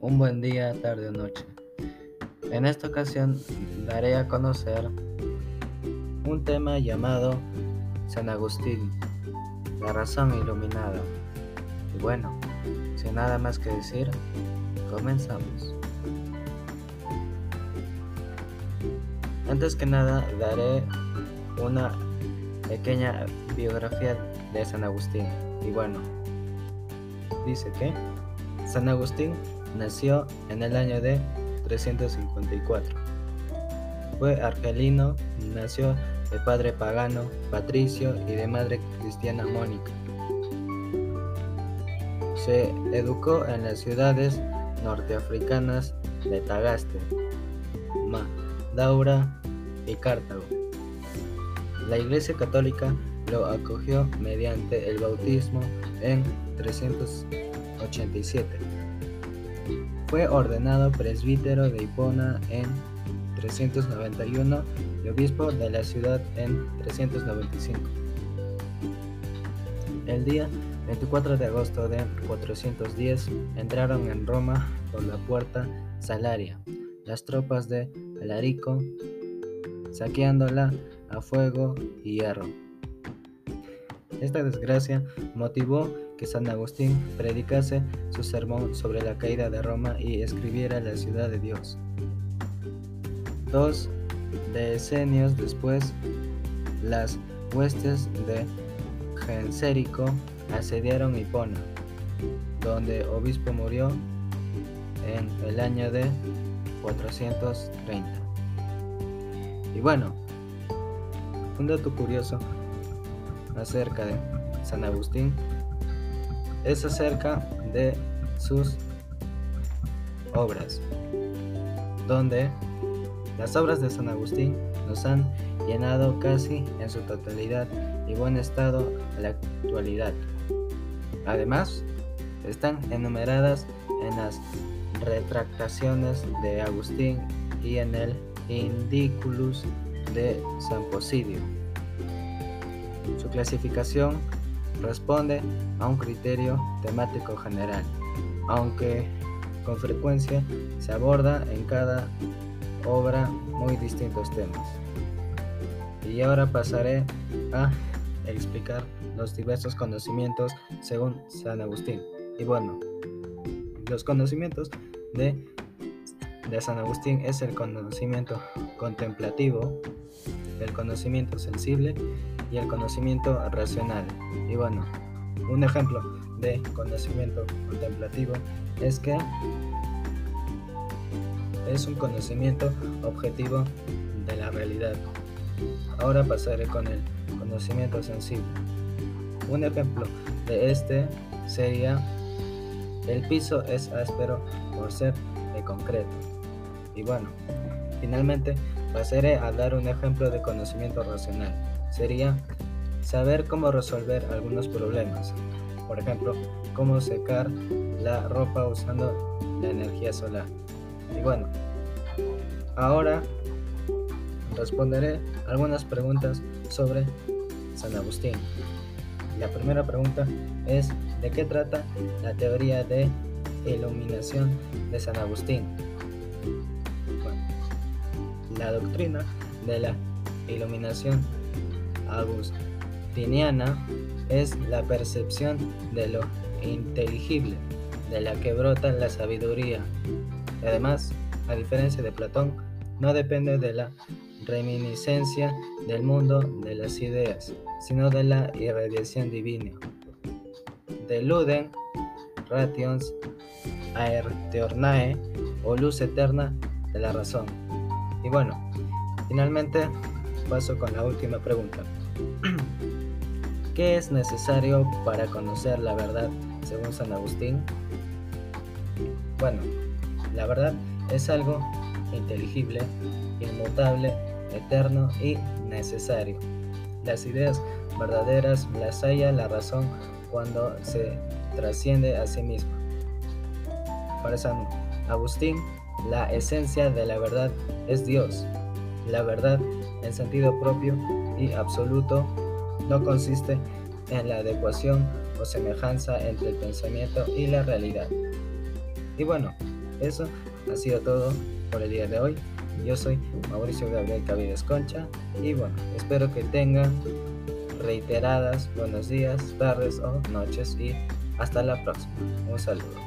Un buen día, tarde o noche. En esta ocasión daré a conocer un tema llamado San Agustín, la razón iluminada. Y bueno, sin nada más que decir, comenzamos. Antes que nada daré una pequeña biografía de San Agustín. Y bueno, dice que San Agustín nació en el año de 354. Fue argelino, nació de padre pagano, patricio y de madre cristiana Mónica. Se educó en las ciudades norteafricanas de Tagaste, Daura y Cartago. La Iglesia Católica lo acogió mediante el bautismo en 387. Fue ordenado presbítero de Hipona en 391 y obispo de la ciudad en 395. El día 24 de agosto de 410 entraron en Roma por la puerta Salaria las tropas de Alarico, saqueándola a fuego y hierro. Esta desgracia motivó que San Agustín predicase su sermón sobre la caída de Roma y escribiera la ciudad de Dios. Dos decenios después, las huestes de Gensérico asediaron Hipona, donde obispo murió en el año de 430. Y bueno, un dato curioso acerca de San Agustín es acerca de sus obras, donde las obras de San Agustín nos han llenado casi en su totalidad y buen estado a la actualidad. Además, están enumeradas en las retractaciones de Agustín y en el Indiculus de San Posidio. Su clasificación responde a un criterio temático general, aunque con frecuencia se aborda en cada obra muy distintos temas. Y ahora pasaré a explicar los diversos conocimientos según San Agustín. Y bueno, los conocimientos de, de San Agustín es el conocimiento contemplativo, el conocimiento sensible y el conocimiento racional. Y bueno, un ejemplo de conocimiento contemplativo es que es un conocimiento objetivo de la realidad. Ahora pasaré con el conocimiento sensible. Un ejemplo de este sería el piso es áspero por ser de concreto. Y bueno, finalmente pasaré a dar un ejemplo de conocimiento racional. Sería saber cómo resolver algunos problemas. Por ejemplo, cómo secar la ropa usando la energía solar. Y bueno, ahora responderé algunas preguntas sobre San Agustín. La primera pregunta es ¿de qué trata la teoría de iluminación de San Agustín? La doctrina de la iluminación agustiniana es la percepción de lo inteligible, de la que brota la sabiduría. Además, a diferencia de Platón, no depende de la reminiscencia del mundo de las ideas, sino de la irradiación divina. Deluden rations aerteornae o luz eterna de la razón. Y bueno, finalmente paso con la última pregunta. ¿Qué es necesario para conocer la verdad según San Agustín? Bueno, la verdad es algo inteligible, inmutable, eterno y necesario. Las ideas verdaderas las halla la razón cuando se trasciende a sí misma. Para San Agustín, la esencia de la verdad es Dios. La verdad, en sentido propio y absoluto, no consiste en la adecuación o semejanza entre el pensamiento y la realidad. Y bueno, eso ha sido todo por el día de hoy. Yo soy Mauricio Gabriel Cavides Concha y bueno, espero que tengan reiteradas buenos días, tardes o noches y hasta la próxima. Un saludo.